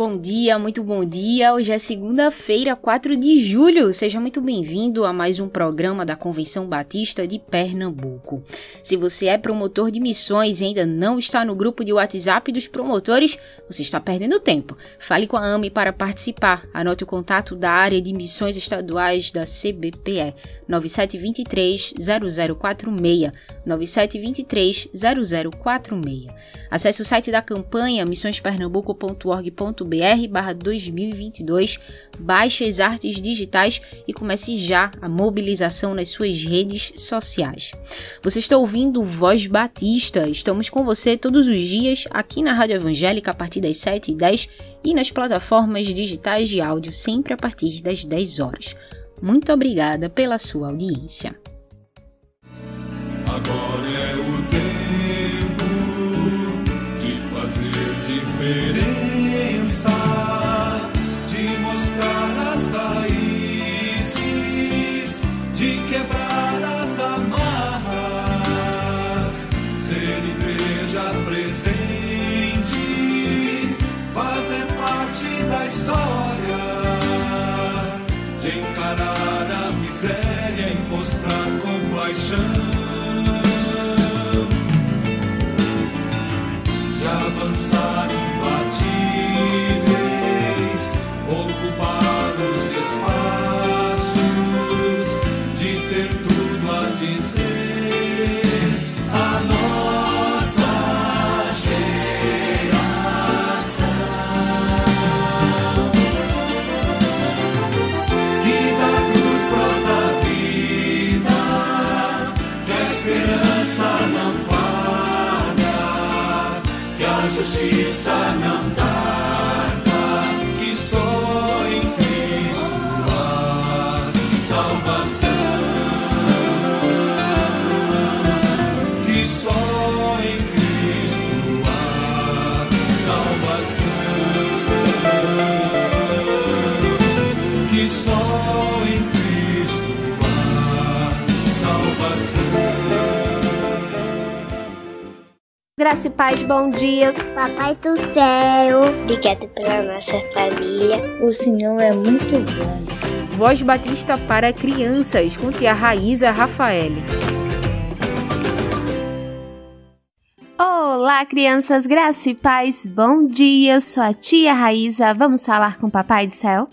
Bom dia, muito bom dia. Hoje é segunda-feira, 4 de julho. Seja muito bem-vindo a mais um programa da Convenção Batista de Pernambuco. Se você é promotor de missões e ainda não está no grupo de WhatsApp dos promotores, você está perdendo tempo. Fale com a AME para participar. Anote o contato da área de missões estaduais da CBPE: 9723 0046. 9723 0046. Acesse o site da campanha missõespernambuco.org.br br 2022, baixe as artes digitais e comece já a mobilização nas suas redes sociais. Você está ouvindo Voz Batista, estamos com você todos os dias aqui na Rádio Evangélica a partir das 7h10 e nas plataformas digitais de áudio sempre a partir das 10 horas. Muito obrigada pela sua audiência. Agora é o tempo de fazer diferença. Justiça não tarda, Graça e paz, bom dia. Papai do céu, obrigado pela nossa família. O Senhor é muito bom. Voz Batista para crianças, com tia Raíza Rafael. Olá, crianças, graça e paz, bom dia. Eu sou a tia Raíza. Vamos falar com o Papai do Céu?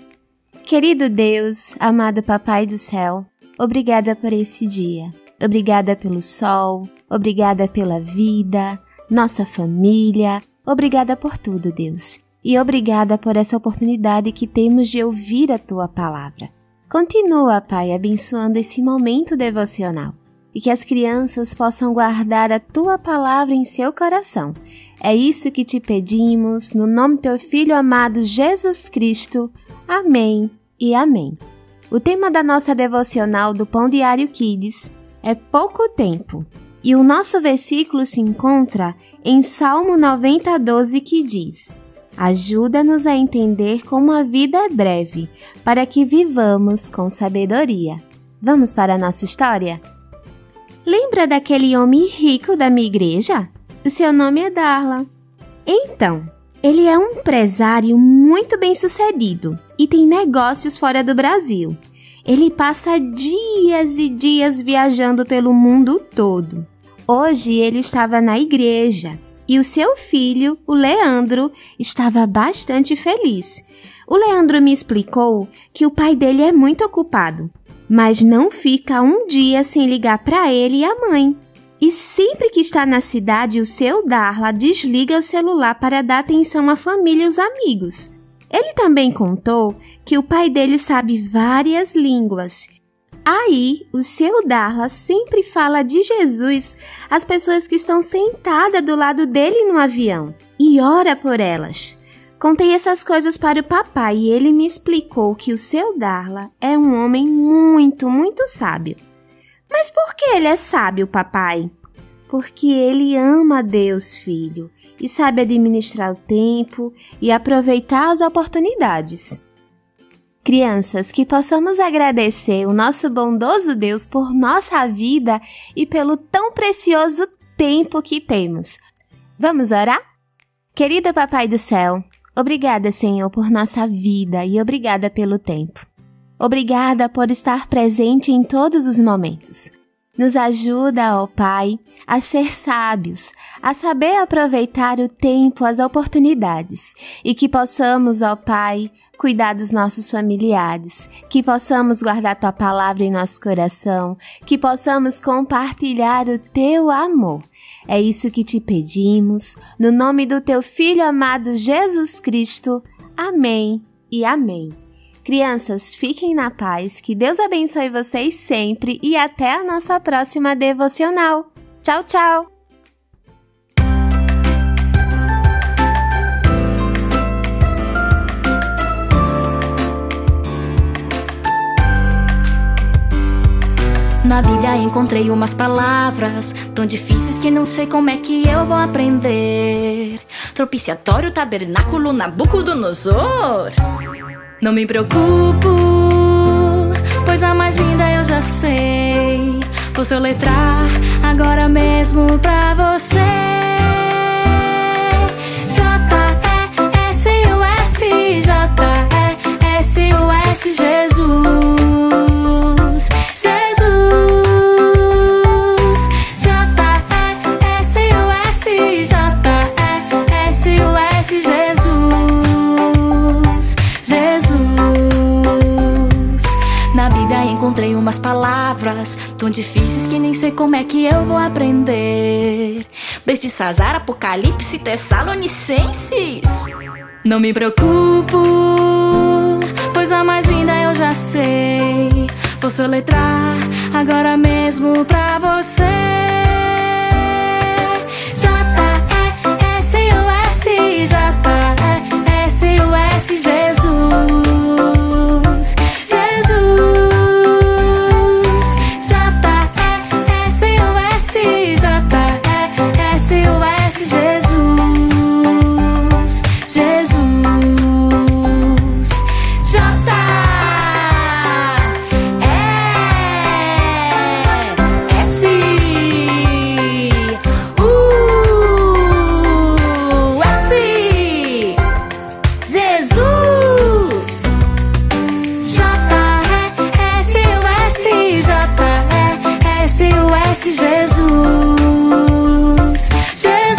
Querido Deus, amado Papai do Céu, obrigada por esse dia. Obrigada pelo sol, obrigada pela vida, nossa família. Obrigada por tudo, Deus. E obrigada por essa oportunidade que temos de ouvir a tua palavra. Continua, Pai, abençoando esse momento devocional e que as crianças possam guardar a tua palavra em seu coração. É isso que te pedimos, no nome do teu filho amado Jesus Cristo. Amém e amém. O tema da nossa devocional do Pão Diário Kids é pouco tempo. E o nosso versículo se encontra em Salmo 90, 12, que diz: Ajuda-nos a entender como a vida é breve, para que vivamos com sabedoria. Vamos para a nossa história? Lembra daquele homem rico da minha igreja? O seu nome é Darla. Então, ele é um empresário muito bem sucedido e tem negócios fora do Brasil. Ele passa dias e dias viajando pelo mundo todo. Hoje ele estava na igreja e o seu filho, o Leandro, estava bastante feliz. O Leandro me explicou que o pai dele é muito ocupado, mas não fica um dia sem ligar para ele e a mãe. E sempre que está na cidade, o seu Darla desliga o celular para dar atenção à família e aos amigos. Ele também contou que o pai dele sabe várias línguas. Aí, o seu Darla sempre fala de Jesus às pessoas que estão sentadas do lado dele no avião e ora por elas. Contei essas coisas para o papai e ele me explicou que o seu Darla é um homem muito, muito sábio. Mas por que ele é sábio, papai? Porque ele ama Deus Filho e sabe administrar o tempo e aproveitar as oportunidades. Crianças, que possamos agradecer o nosso bondoso Deus por nossa vida e pelo tão precioso tempo que temos. Vamos orar? Querido Papai do Céu, obrigada, Senhor, por nossa vida e obrigada pelo tempo. Obrigada por estar presente em todos os momentos. Nos ajuda, ó Pai, a ser sábios, a saber aproveitar o tempo, as oportunidades, e que possamos, ó Pai, cuidar dos nossos familiares, que possamos guardar tua palavra em nosso coração, que possamos compartilhar o teu amor. É isso que te pedimos, no nome do teu filho amado Jesus Cristo. Amém e amém. Crianças, fiquem na paz, que Deus abençoe vocês sempre e até a nossa próxima devocional. Tchau, tchau! Na Bíblia encontrei umas palavras tão difíceis que não sei como é que eu vou aprender. Propiciatório, tabernáculo, Nabucodonosor. Não me preocupo, pois a mais linda eu já sei. Vou soletrar agora mesmo pra você. J-E-S-U-S, J-E-S-U-S, Jesus. Jesus. Bestisazar, Apocalipse, Tessalonicenses. Não me preocupo, pois a mais linda eu já sei. Vou soletrar agora mesmo pra você. J-E-S-U-S, J-E-S-U-S, Jesus. J-E-S-U-S, Jesus. Jesus.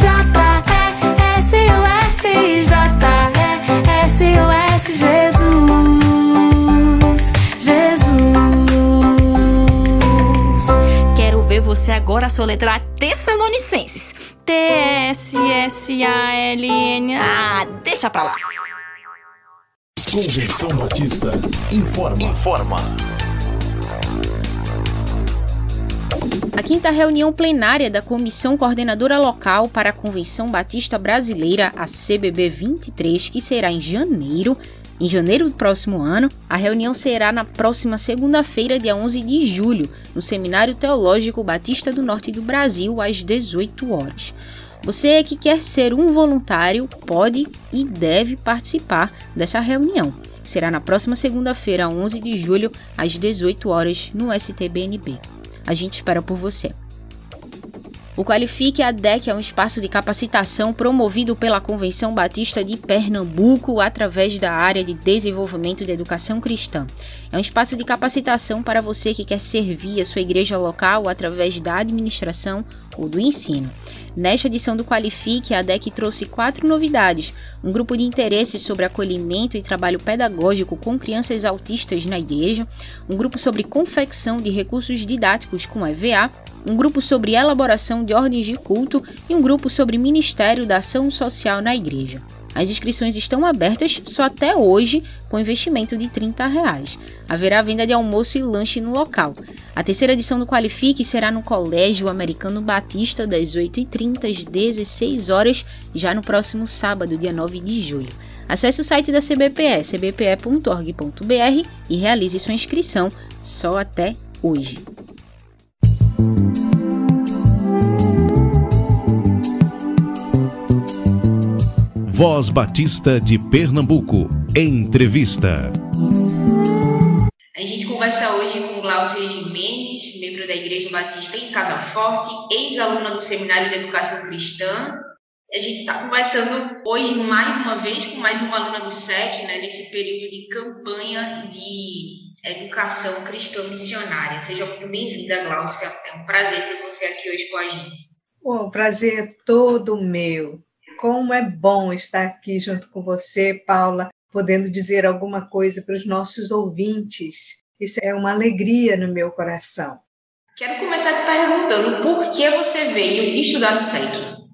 J-E-S-U-S, J-E-S-U-S, Jesus. Jesus. Quero ver você agora soletrar Tessalonicenses. T-S-S-A-L-N. Ah, deixa pra lá. Convenção Batista informa. Informa. A quinta reunião plenária da Comissão Coordenadora Local para a Convenção Batista Brasileira, a CBB 23, que será em janeiro, em janeiro do próximo ano, a reunião será na próxima segunda-feira, dia 11 de julho, no Seminário Teológico Batista do Norte do Brasil, às 18 horas. Você que quer ser um voluntário pode e deve participar dessa reunião. Será na próxima segunda-feira, 11 de julho, às 18 horas, no STBNB. A gente espera por você. O Qualifique ADEC é um espaço de capacitação promovido pela Convenção Batista de Pernambuco através da área de desenvolvimento de educação cristã. É um espaço de capacitação para você que quer servir a sua igreja local através da administração ou do ensino. Nesta edição do Qualifique, a ADEC trouxe quatro novidades: um grupo de interesse sobre acolhimento e trabalho pedagógico com crianças autistas na igreja, um grupo sobre confecção de recursos didáticos com EVA, um grupo sobre elaboração de ordens de culto e um grupo sobre Ministério da Ação Social na Igreja. As inscrições estão abertas só até hoje, com investimento de 30 reais. Haverá venda de almoço e lanche no local. A terceira edição do Qualifique será no Colégio Americano Batista, das 8h30 às 16 horas, já no próximo sábado, dia 9 de julho. Acesse o site da CBPE, cbpe.org.br e realize sua inscrição só até hoje. Voz Batista de Pernambuco. Entrevista. A gente conversa hoje com Glaucia Jimenez, membro da Igreja Batista em Casa Forte, ex-aluna do Seminário de Educação Cristã. A gente está conversando hoje mais uma vez com mais uma aluna do SEC, né, nesse período de campanha de educação cristã missionária. Seja muito bem-vinda, Glaucia. É um prazer ter você aqui hoje com a gente. O prazer é todo meu. Como é bom estar aqui junto com você, Paula, podendo dizer alguma coisa para os nossos ouvintes. Isso é uma alegria no meu coração. Quero começar te perguntando por que você veio estudar no SEC?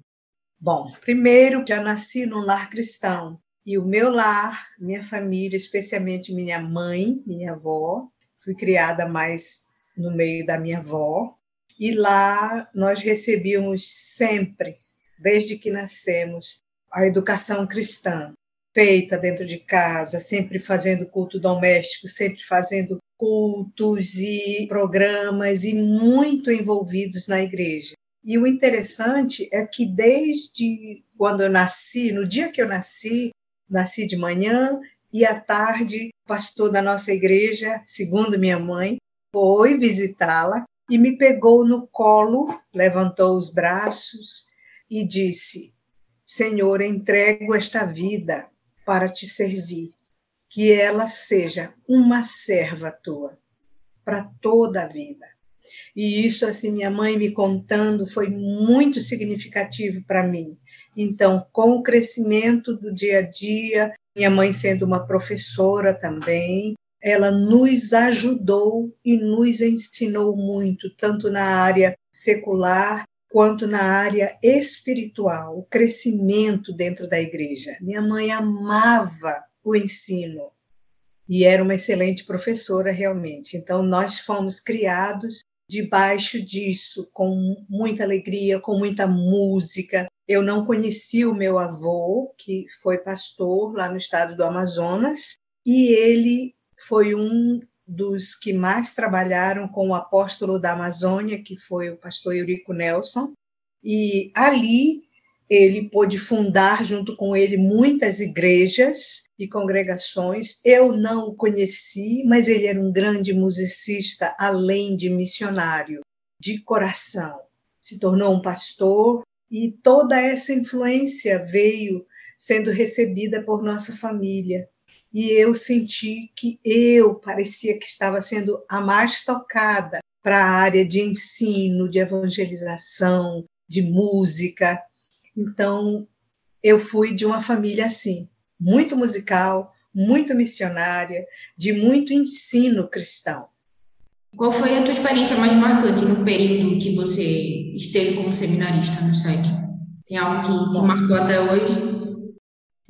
Bom, primeiro, já nasci num lar cristão. E o meu lar, minha família, especialmente minha mãe, minha avó, fui criada mais no meio da minha avó. E lá nós recebíamos sempre desde que nascemos, a educação cristã, feita dentro de casa, sempre fazendo culto doméstico, sempre fazendo cultos e programas e muito envolvidos na igreja. E o interessante é que desde quando eu nasci, no dia que eu nasci, nasci de manhã e à tarde, o pastor da nossa igreja, segundo minha mãe, foi visitá-la e me pegou no colo, levantou os braços e disse: Senhor, entrego esta vida para te servir, que ela seja uma serva tua para toda a vida. E isso, assim, minha mãe me contando, foi muito significativo para mim. Então, com o crescimento do dia a dia, minha mãe sendo uma professora também, ela nos ajudou e nos ensinou muito, tanto na área secular quanto na área espiritual, o crescimento dentro da igreja. Minha mãe amava o ensino e era uma excelente professora realmente. Então nós fomos criados debaixo disso, com muita alegria, com muita música. Eu não conheci o meu avô, que foi pastor lá no estado do Amazonas, e ele foi um dos que mais trabalharam com o apóstolo da Amazônia, que foi o pastor Eurico Nelson, e ali ele pôde fundar junto com ele muitas igrejas e congregações. Eu não o conheci, mas ele era um grande musicista, além de missionário, de coração. Se tornou um pastor e toda essa influência veio sendo recebida por nossa família e eu senti que eu parecia que estava sendo a mais tocada para a área de ensino, de evangelização, de música. Então, eu fui de uma família assim, muito musical, muito missionária, de muito ensino cristão. Qual foi a tua experiência mais marcante no período que você esteve como seminarista no SEC? Tem algo que te marcou até hoje?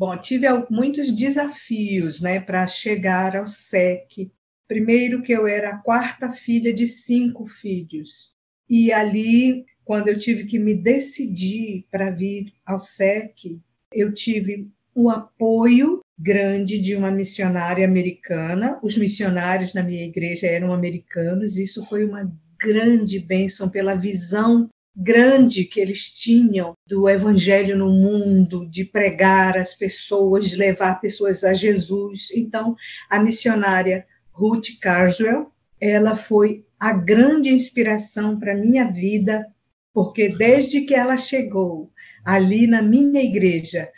Bom, tive muitos desafios né, para chegar ao SEC. Primeiro, que eu era a quarta filha de cinco filhos. E ali, quando eu tive que me decidir para vir ao SEC, eu tive o apoio grande de uma missionária americana. Os missionários na minha igreja eram americanos, isso foi uma grande bênção pela visão grande que eles tinham do evangelho no mundo, de pregar as pessoas, de levar pessoas a Jesus. Então, a missionária Ruth Carswell, ela foi a grande inspiração para minha vida, porque desde que ela chegou ali na minha igreja,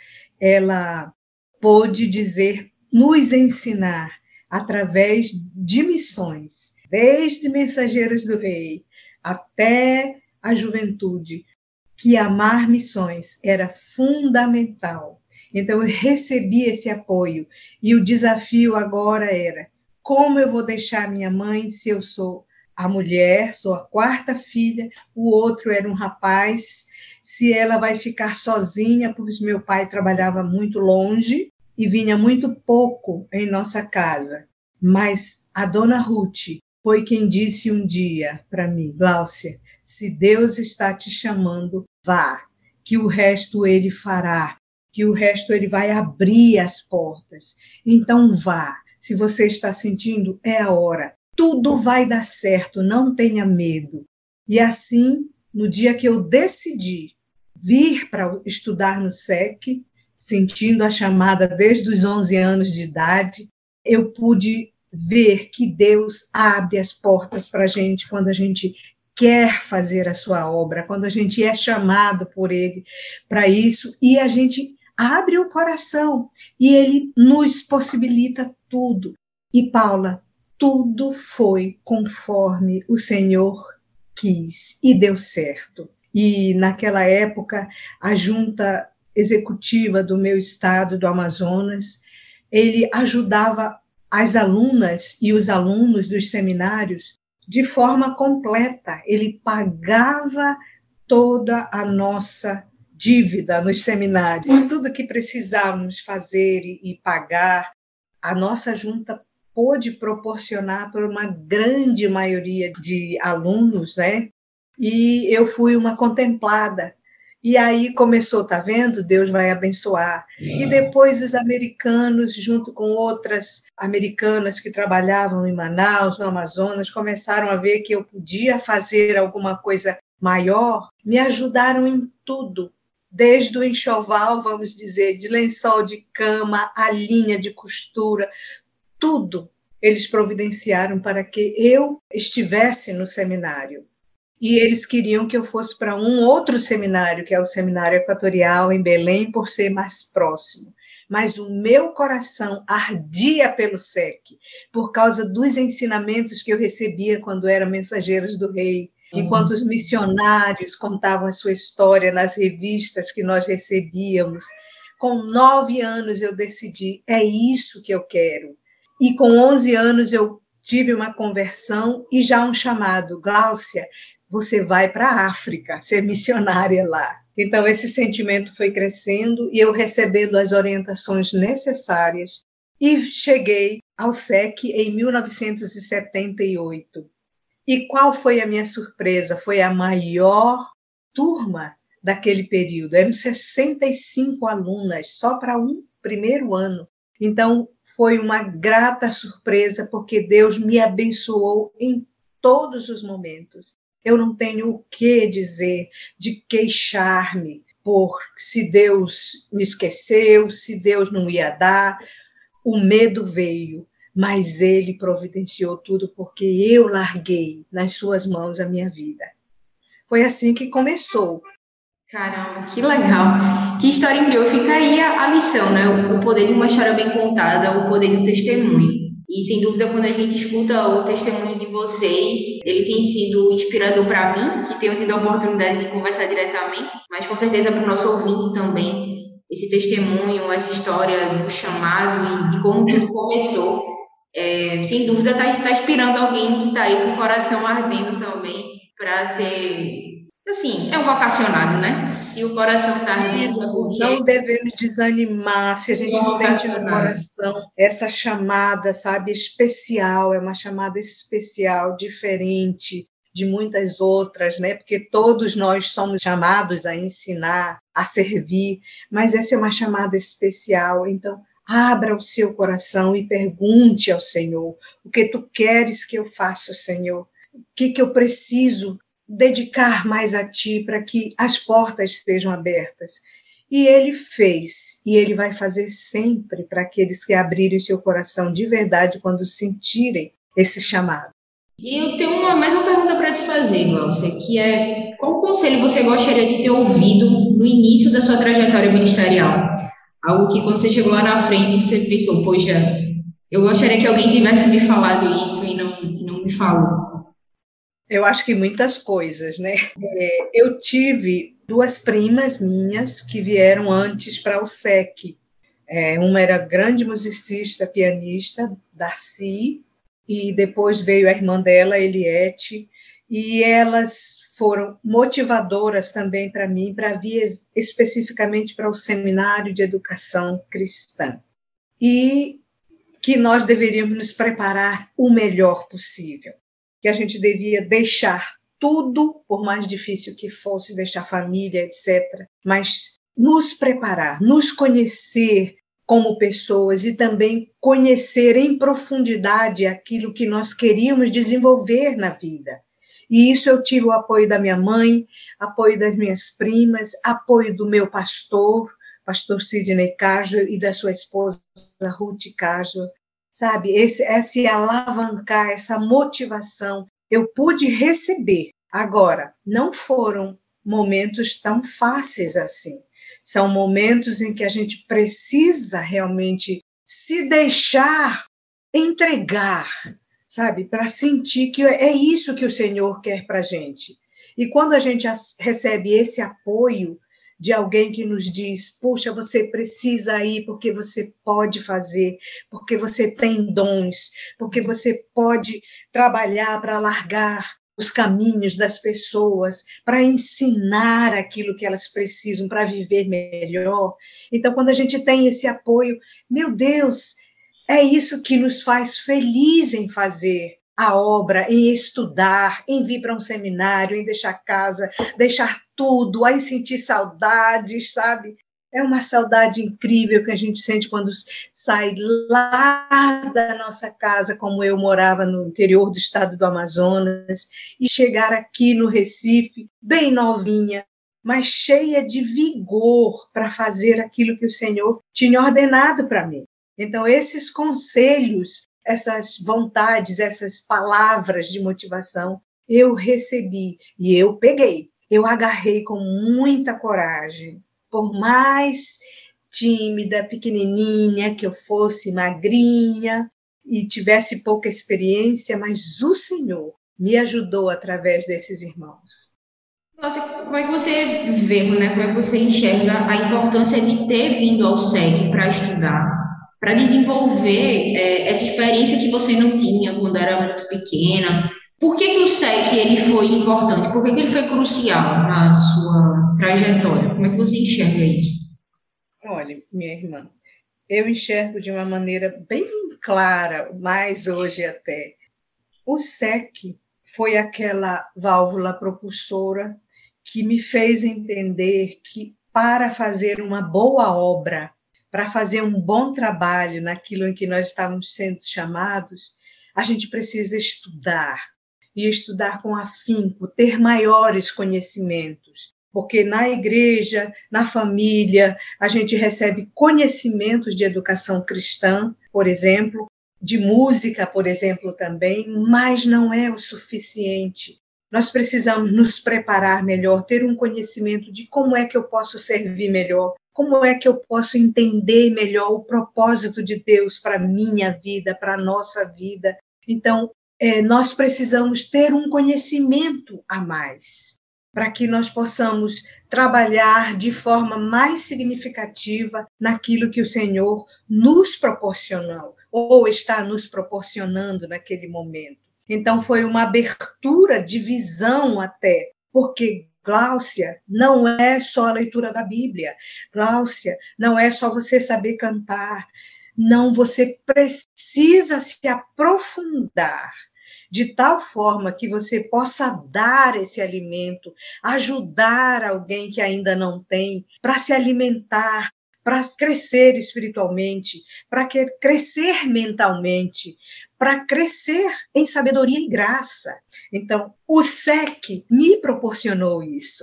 ela pôde dizer, nos ensinar através de missões, desde mensageiras do rei até a juventude que amar missões era fundamental. Então eu recebi esse apoio e o desafio agora era como eu vou deixar minha mãe se eu sou a mulher, sou a quarta filha, o outro era um rapaz, se ela vai ficar sozinha, porque meu pai trabalhava muito longe e vinha muito pouco em nossa casa. Mas a dona Ruth foi quem disse um dia para mim, Gláucia, se Deus está te chamando, vá, que o resto ele fará, que o resto ele vai abrir as portas. Então vá. Se você está sentindo, é a hora. Tudo vai dar certo, não tenha medo. E assim, no dia que eu decidi vir para estudar no SEC, sentindo a chamada desde os 11 anos de idade, eu pude ver que Deus abre as portas para a gente quando a gente quer fazer a sua obra, quando a gente é chamado por Ele para isso e a gente abre o coração e Ele nos possibilita tudo. E Paula, tudo foi conforme o Senhor quis e deu certo. E naquela época, a junta executiva do meu estado, do Amazonas, ele ajudava as alunas e os alunos dos seminários de forma completa. Ele pagava toda a nossa dívida nos seminários, tudo que precisávamos fazer e, pagar, a nossa junta pôde proporcionar para uma grande maioria de alunos, né? E eu fui uma contemplada. E aí começou, tá vendo? Deus vai abençoar. E depois os americanos, junto com outras americanas que trabalhavam em Manaus, no Amazonas, começaram a ver que eu podia fazer alguma coisa maior, me ajudaram em tudo desde o enxoval, vamos dizer, de lençol de cama, a linha de costura, tudo eles providenciaram para que eu estivesse no seminário. E eles queriam que eu fosse para um outro seminário, que é o Seminário Equatorial em Belém, por ser mais próximo. Mas o meu coração ardia pelo SEC, por causa dos ensinamentos que eu recebia quando era mensageiros do rei, enquanto os missionários contavam a sua história nas revistas que nós recebíamos. Com nove anos eu decidi, é isso que eu quero. E com onze anos eu tive uma conversão e já um chamado, Gláucia, você vai para a África, ser missionária lá. Então esse sentimento foi crescendo e eu recebendo as orientações necessárias e cheguei ao SEC em 1978. E qual foi a minha surpresa? Foi a maior turma daquele período. Eram 65 alunas, só para um primeiro ano. Então, foi uma grata surpresa, porque Deus me abençoou em todos os momentos. Eu não tenho o que dizer de queixar-me por se Deus me esqueceu, se Deus não ia dar. O medo veio, mas ele providenciou tudo porque eu larguei nas suas mãos a minha vida. Foi assim que começou. Caramba, que legal. Que história incrível. Fica aí a, lição, né? O, o poder de uma história bem contada, o poder do testemunho. E sem dúvida, quando a gente escuta o testemunho de vocês, ele tem sido inspirador para mim, que tenho tido a oportunidade de conversar diretamente, mas com certeza para o nosso ouvinte também. Esse testemunho, essa história do chamado e de como tudo começou é, sem dúvida está tá inspirando alguém que está aí com o coração ardendo também para ter. Assim, é um vocacionado, né? Se o coração está ardendo. É porque... Não devemos desanimar se a gente é sente no coração essa chamada, sabe, especial, é uma chamada especial, diferente de muitas outras, né? Porque todos nós somos chamados a ensinar, a servir, mas essa é uma chamada especial. Então, Abra o seu coração e pergunte ao Senhor: o que tu queres que eu faça, Senhor? O que, que eu preciso dedicar mais a ti para que as portas sejam abertas? E ele fez, e ele vai fazer sempre para aqueles que abrirem seu coração de verdade quando sentirem esse chamado. E eu tenho uma, mais uma pergunta para te fazer, Glaucia, que é qual conselho você gostaria de ter ouvido no início da sua trajetória ministerial? Algo que quando você chegou lá na frente, você pensou, poxa, eu gostaria que alguém tivesse me falado isso e não, e não me falou. Eu acho que muitas coisas, né? É, eu tive duas primas minhas que vieram antes para o SEC. É, uma era grande musicista, pianista, Darcy, e depois veio a irmã dela, Eliette, e elas foram motivadoras também para mim, para vir especificamente para o Seminário de Educação Cristã. E que nós deveríamos nos preparar o melhor possível, que a gente devia deixar tudo, por mais difícil que fosse, deixar família, etc., mas nos preparar, nos conhecer como pessoas e também conhecer em profundidade aquilo que nós queríamos desenvolver na vida E isso eu tive o apoio da minha mãe, apoio das minhas primas, apoio do meu pastor, pastor Sidney Castro, e da sua esposa Ruth Castro. Sabe, esse, esse alavancar, essa motivação, eu pude receber. Agora, não foram momentos tão fáceis assim. São momentos em que a gente precisa realmente se deixar entregar, sabe? Para sentir que é isso que o Senhor quer para a gente. E quando a gente recebe esse apoio de alguém que nos diz: puxa, você precisa ir porque você pode fazer, porque você tem dons, porque você pode trabalhar para largar os caminhos das pessoas, para ensinar aquilo que elas precisam para viver melhor. Então, quando a gente tem esse apoio, meu Deus, é isso que nos faz feliz em fazer a obra, em estudar, em vir para um seminário, em deixar casa, deixar tudo, aí sentir saudades, sabe? É uma saudade incrível que a gente sente quando sai lá da nossa casa, como eu morava no interior do estado do Amazonas, e chegar aqui no Recife, bem novinha, mas cheia de vigor para fazer aquilo que o Senhor tinha ordenado para mim. Então, esses conselhos, essas vontades, essas palavras de motivação, eu recebi e eu peguei. Eu agarrei com muita coragem. Por mais tímida, pequenininha que eu fosse, magrinha e tivesse pouca experiência, mas o Senhor me ajudou através desses irmãos. Nossa, como é que você vê, né? como é que você enxerga a importância de ter vindo ao SEC para estudar? Para desenvolver é, essa experiência que você não tinha quando era muito pequena. Por que, que o SEC ele foi importante? Por que, que ele foi crucial na sua trajetória? Como é que você enxerga isso? Olha, minha irmã, eu enxergo de uma maneira bem clara, mais hoje até. O SEC foi aquela válvula propulsora que me fez entender que para fazer uma boa obra, para fazer um bom trabalho naquilo em que nós estávamos sendo chamados, a gente precisa estudar. E estudar com afinco, ter maiores conhecimentos, porque na igreja, na família, a gente recebe conhecimentos de educação cristã, por exemplo, de música, por exemplo, também, mas não é o suficiente. Nós precisamos nos preparar melhor, ter um conhecimento de como é que eu posso servir melhor, como é que eu posso entender melhor o propósito de Deus para minha vida, para nossa vida? Então, é, nós precisamos ter um conhecimento a mais, para que nós possamos trabalhar de forma mais significativa naquilo que o Senhor nos proporcionou, ou está nos proporcionando naquele momento. Então, foi uma abertura de visão até, porque Gláucia, não é só a leitura da Bíblia. Gláucia, não é só você saber cantar. Não, você precisa se aprofundar de tal forma que você possa dar esse alimento, ajudar alguém que ainda não tem, para se alimentar, para crescer espiritualmente, para crescer mentalmente, para crescer em sabedoria e graça. Então, o SEC me proporcionou isso,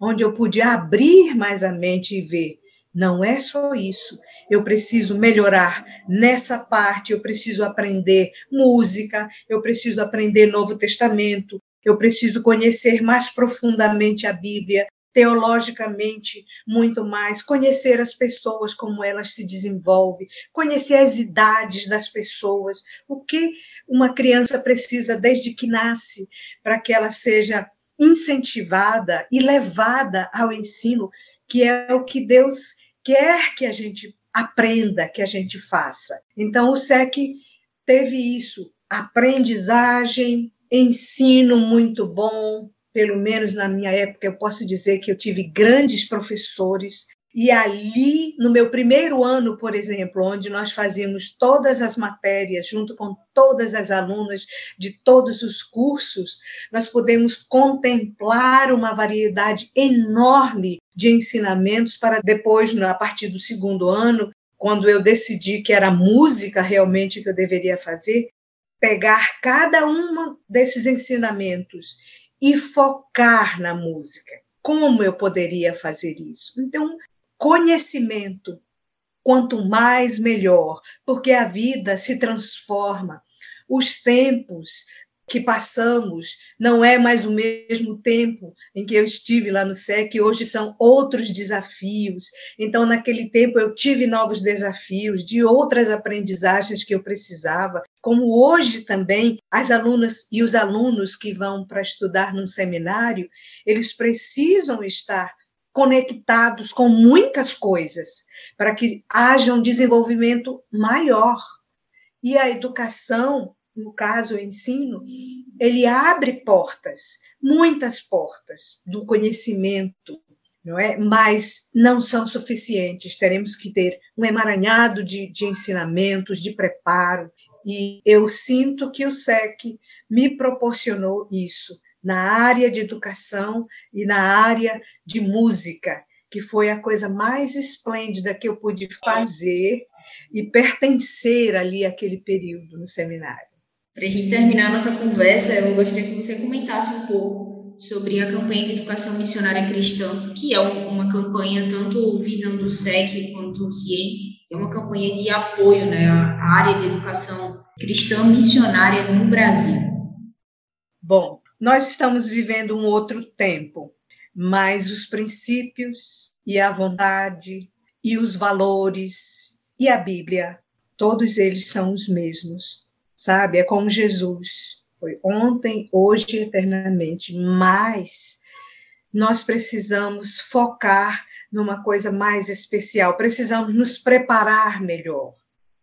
onde eu pude abrir mais a mente e ver. Não é só isso. Eu preciso melhorar nessa parte, eu preciso aprender música, eu preciso aprender Novo Testamento, eu preciso conhecer mais profundamente a Bíblia, teologicamente muito mais, conhecer as pessoas, como elas se desenvolvem, conhecer as idades das pessoas, o que uma criança precisa desde que nasce para que ela seja incentivada e levada ao ensino, que é o que Deus quer que a gente aprenda, que a gente faça. Então, o SEC teve isso, aprendizagem, ensino muito bom, pelo menos na minha época, eu posso dizer que eu tive grandes professores. E ali, no meu primeiro ano, por exemplo, onde nós fazíamos todas as matérias, junto com todas as alunas de todos os cursos, nós podemos contemplar uma variedade enorme de ensinamentos para depois, a partir do segundo ano, quando eu decidi que era música realmente que eu deveria fazer, pegar cada um desses ensinamentos e focar na música. Como eu poderia fazer isso? Então, conhecimento, quanto mais melhor, porque a vida se transforma. Os tempos que passamos não é mais o mesmo tempo em que eu estive lá no SEC, hoje são outros desafios. Então, naquele tempo, eu tive novos desafios de outras aprendizagens que eu precisava, como hoje também as alunas e os alunos que vão para estudar num seminário, eles precisam estar conectados com muitas coisas para que haja um desenvolvimento maior. E a educação no caso, o ensino, ele abre portas, muitas portas do conhecimento, não é? Mas não são suficientes. Teremos que ter um emaranhado de, de ensinamentos, de preparo. E eu sinto que o SEC me proporcionou isso na área de educação e na área de música, que foi a coisa mais esplêndida que eu pude fazer e pertencer ali àquele período no seminário. Para a gente terminar nossa conversa, eu gostaria que você comentasse um pouco sobre a campanha de educação missionária cristã, que é uma campanha tanto visando o SEC quanto o CIEM, é uma campanha de apoio né, à área de educação cristã missionária no Brasil. Bom, nós estamos vivendo um outro tempo, mas os princípios e a vontade e os valores e a Bíblia, todos eles são os mesmos sabe? É como Jesus, foi ontem, hoje e eternamente, mas nós precisamos focar numa coisa mais especial, precisamos nos preparar melhor.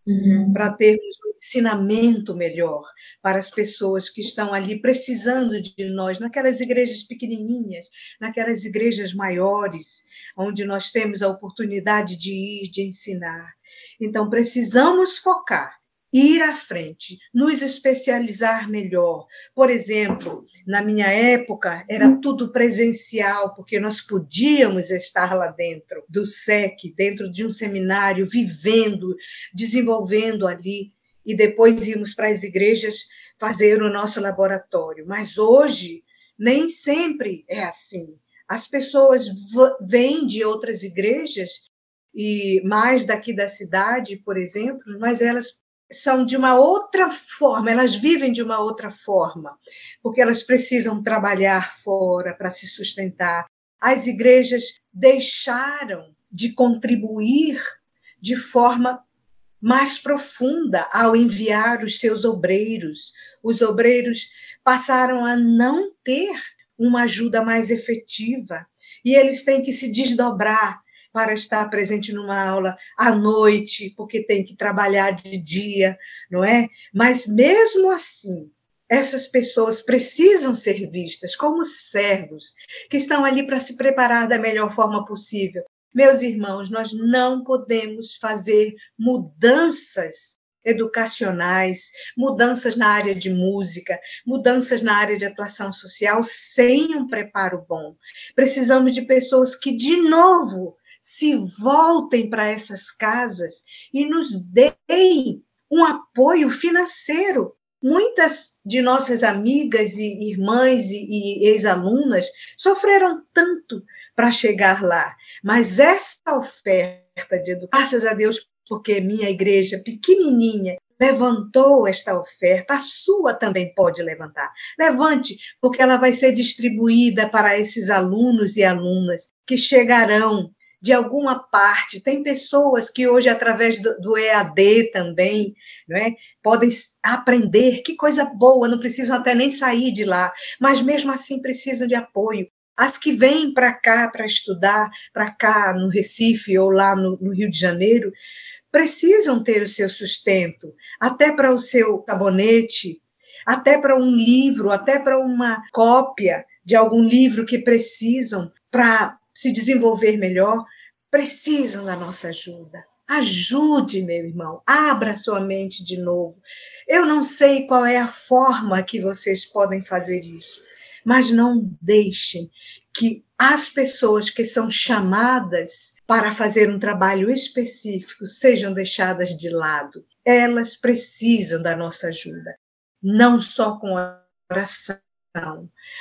Uhum. Para termos um ensinamento melhor para as pessoas que estão ali precisando de nós, naquelas igrejas pequenininhas, naquelas igrejas maiores, onde nós temos a oportunidade de ir, de ensinar. Então, precisamos focar ir à frente, nos especializar melhor. Por exemplo, na minha época era tudo presencial, porque nós podíamos estar lá dentro do SEC, dentro de um seminário, vivendo, desenvolvendo ali, e depois íamos para as igrejas fazer o nosso laboratório. Mas hoje, nem sempre é assim. As pessoas vêm de outras igrejas e mais daqui da cidade, por exemplo, mas elas são de uma outra forma, elas vivem de uma outra forma, porque elas precisam trabalhar fora para se sustentar. As igrejas deixaram de contribuir de forma mais profunda ao enviar os seus obreiros. Os obreiros passaram a não ter uma ajuda mais efetiva e eles têm que se desdobrar para estar presente numa aula à noite, porque tem que trabalhar de dia, não é? Mas mesmo assim, essas pessoas precisam ser vistas como servos que estão ali para se preparar da melhor forma possível. Meus irmãos, nós não podemos fazer mudanças educacionais, mudanças na área de música, mudanças na área de atuação social sem um preparo bom. Precisamos de pessoas que, de novo, se voltem para essas casas e nos deem um apoio financeiro. Muitas de nossas amigas e irmãs e, e ex-alunas sofreram tanto para chegar lá, mas essa oferta de educação, graças a Deus, porque minha igreja pequenininha levantou esta oferta, a sua também pode levantar. Levante, porque ela vai ser distribuída para esses alunos e alunas que chegarão de alguma parte. Tem pessoas que hoje, através do, do EAD também, não é? podem aprender, que coisa boa, não precisam até nem sair de lá, mas mesmo assim precisam de apoio. As que vêm para cá para estudar, para cá no Recife ou lá no, no Rio de Janeiro, precisam ter o seu sustento, até para o seu sabonete, até para um livro, até para uma cópia de algum livro que precisam para se desenvolver melhor, precisam da nossa ajuda. Ajude, meu irmão, abra sua mente de novo. Eu não sei qual é a forma que vocês podem fazer isso, mas não deixem que as pessoas que são chamadas para fazer um trabalho específico sejam deixadas de lado. Elas precisam da nossa ajuda, não só com oração,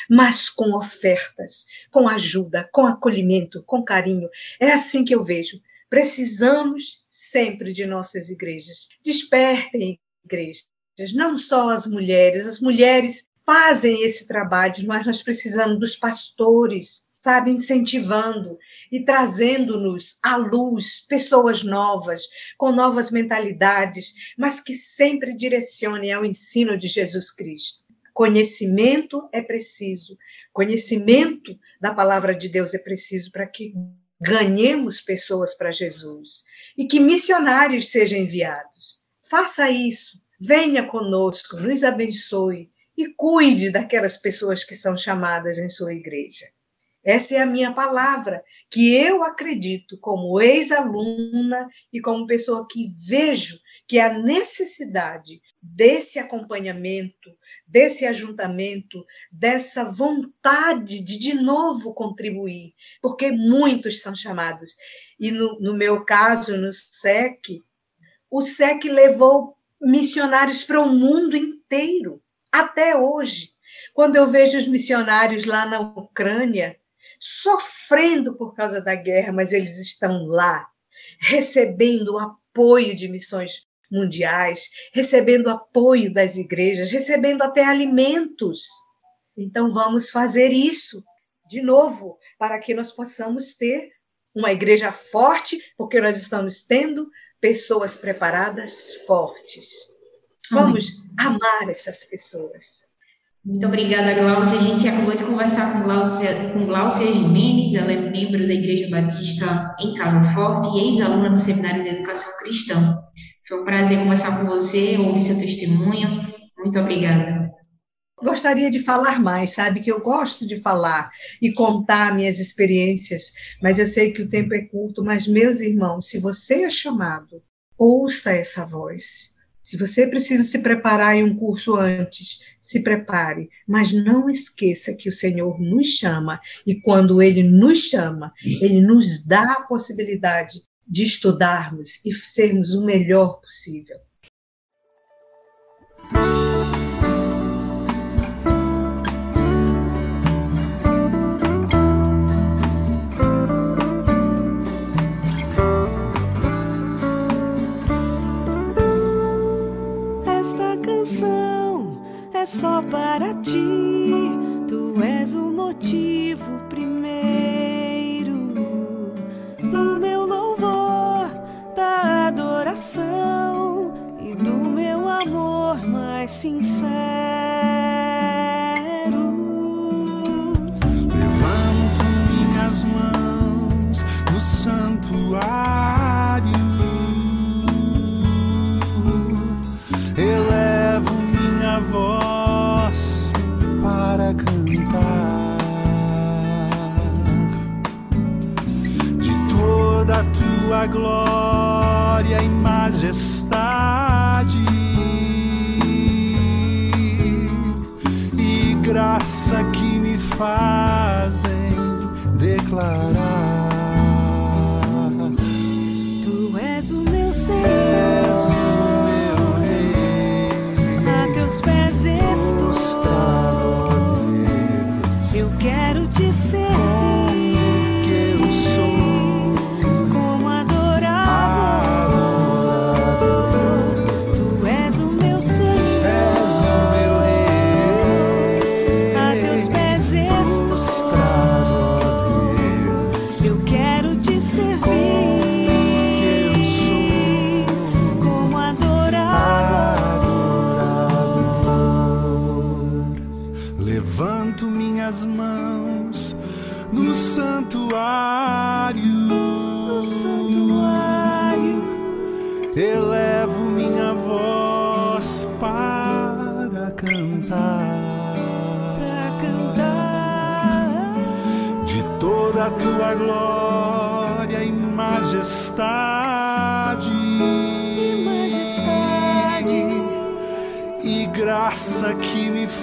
mas com ofertas, com ajuda, com acolhimento, com carinho. É assim que eu vejo. Precisamos sempre de nossas igrejas. Despertem igrejas, não só as mulheres, as mulheres fazem esse trabalho, mas nós precisamos dos pastores, sabe, incentivando e trazendo-nos à luz pessoas novas, com novas mentalidades, mas que sempre direcionem ao ensino de Jesus Cristo. Conhecimento é preciso, conhecimento da palavra de Deus é preciso para que ganhemos pessoas para Jesus e que missionários sejam enviados. Faça isso, venha conosco, nos abençoe e cuide daquelas pessoas que são chamadas em sua igreja. Essa é a minha palavra, que eu acredito como ex-aluna e como pessoa que vejo que a necessidade desse acompanhamento, desse ajuntamento, dessa vontade de de novo contribuir, porque muitos são chamados. E no, no meu caso, no SEC, o SEC levou missionários para o mundo inteiro, até hoje. Quando eu vejo os missionários lá na Ucrânia, sofrendo por causa da guerra, mas eles estão lá, recebendo o apoio de missões mundiais, recebendo apoio das igrejas, recebendo até alimentos. Então vamos fazer isso de novo, para que nós possamos ter uma igreja forte, porque nós estamos tendo pessoas preparadas fortes. Vamos Amém. amar essas pessoas. Muito obrigada, Glaucia. A gente acabou de conversar com Glaucia, com Glaucia Jimenez, ela é membro da Igreja Batista em Casa Forte e ex-aluna do Seminário de Educação Cristã. Foi um prazer conversar com você, ouvir seu testemunho. Muito obrigada. Gostaria de falar mais, sabe que eu gosto de falar e contar minhas experiências, mas eu sei que o tempo é curto. Mas, meus irmãos, se você é chamado, ouça essa voz se você precisa se preparar em um curso antes, se prepare, mas não esqueça que o Senhor nos chama e quando ele nos chama, ele nos dá a possibilidade de estudarmos e sermos o melhor possível. Senhor, a teus pés estou. te servir.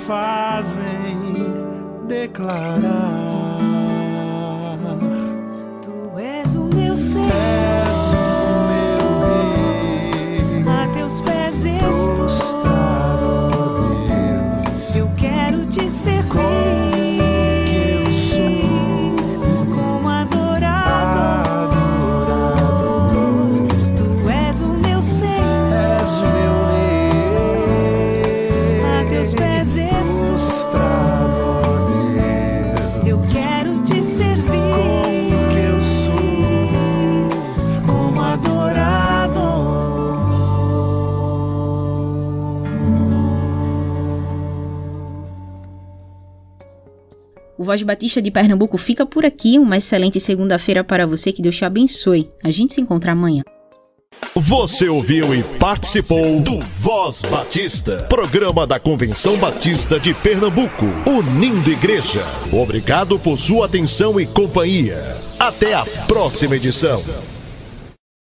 Fazem declarar. Voz Batista de Pernambuco fica por aqui. Uma excelente segunda-feira para você. Que Deus te abençoe. A gente se encontra amanhã. Você ouviu e participou do Voz Batista, programa da Convenção Batista de Pernambuco, unindo igreja. Obrigado por sua atenção e companhia. Até a próxima edição.